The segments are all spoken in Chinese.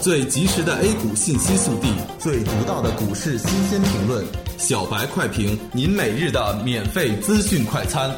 最及时的 A 股信息速递，最独到的股市新鲜评论，小白快评，您每日的免费资讯快餐。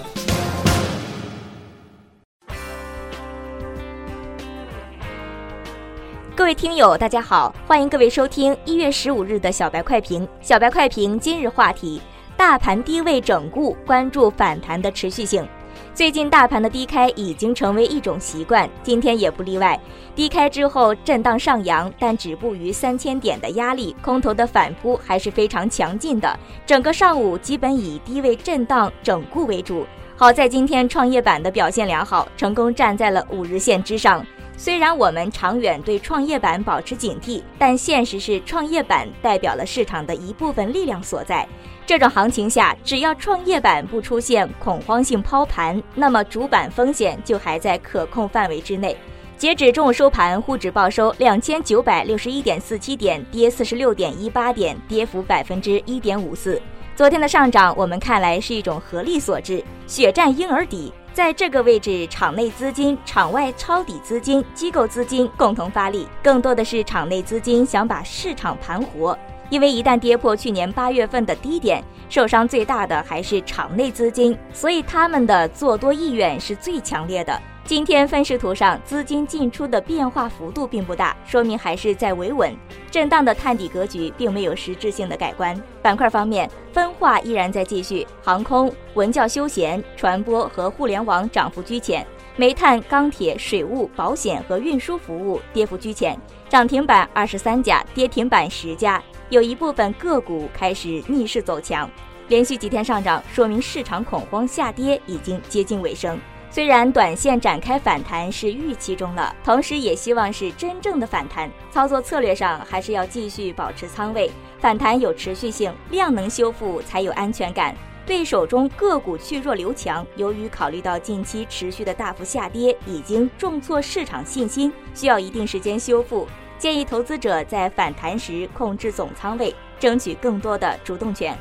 各位听友，大家好，欢迎各位收听一月十五日的小白快评。小白快评今日话题：大盘低位整固，关注反弹的持续性。最近大盘的低开已经成为一种习惯，今天也不例外。低开之后震荡上扬，但止步于三千点的压力，空头的反扑还是非常强劲的。整个上午基本以低位震荡整固为主。好在今天创业板的表现良好，成功站在了五日线之上。虽然我们长远对创业板保持警惕，但现实是创业板代表了市场的一部分力量所在。这种行情下，只要创业板不出现恐慌性抛盘，那么主板风险就还在可控范围之内。截止中午收盘，沪指报收两千九百六十一点四七点，跌四十六点一八点，跌幅百分之一点五四。昨天的上涨，我们看来是一种合力所致，血战婴儿底。在这个位置，场内资金、场外抄底资金、机构资金共同发力，更多的是场内资金想把市场盘活。因为一旦跌破去年八月份的低点，受伤最大的还是场内资金，所以他们的做多意愿是最强烈的。今天分时图上资金进出的变化幅度并不大，说明还是在维稳，震荡的探底格局并没有实质性的改观。板块方面，分化依然在继续，航空、文教休闲、传播和互联网涨幅居前，煤炭、钢铁、水务、保险和运输服务跌幅居前，涨停板二十三家，跌停板十家。有一部分个股开始逆势走强，连续几天上涨，说明市场恐慌下跌已经接近尾声。虽然短线展开反弹是预期中了，同时也希望是真正的反弹。操作策略上还是要继续保持仓位，反弹有持续性，量能修复才有安全感。对手中个股去弱留强，由于考虑到近期持续的大幅下跌，已经重挫市场信心，需要一定时间修复。建议投资者在反弹时控制总仓位，争取更多的主动权。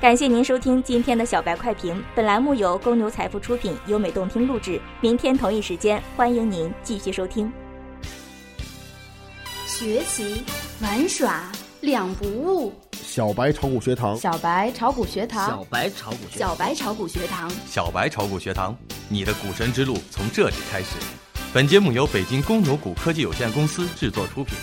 感谢您收听今天的小白快评，本栏目由公牛财富出品，优美动听录制。明天同一时间，欢迎您继续收听。学习玩耍两不误，小白炒股学堂，小白炒股学堂，小白炒股学，小白炒股学堂，小白炒股学堂，你的股神之路从这里开始。本节目由北京公牛股科技有限公司制作出品。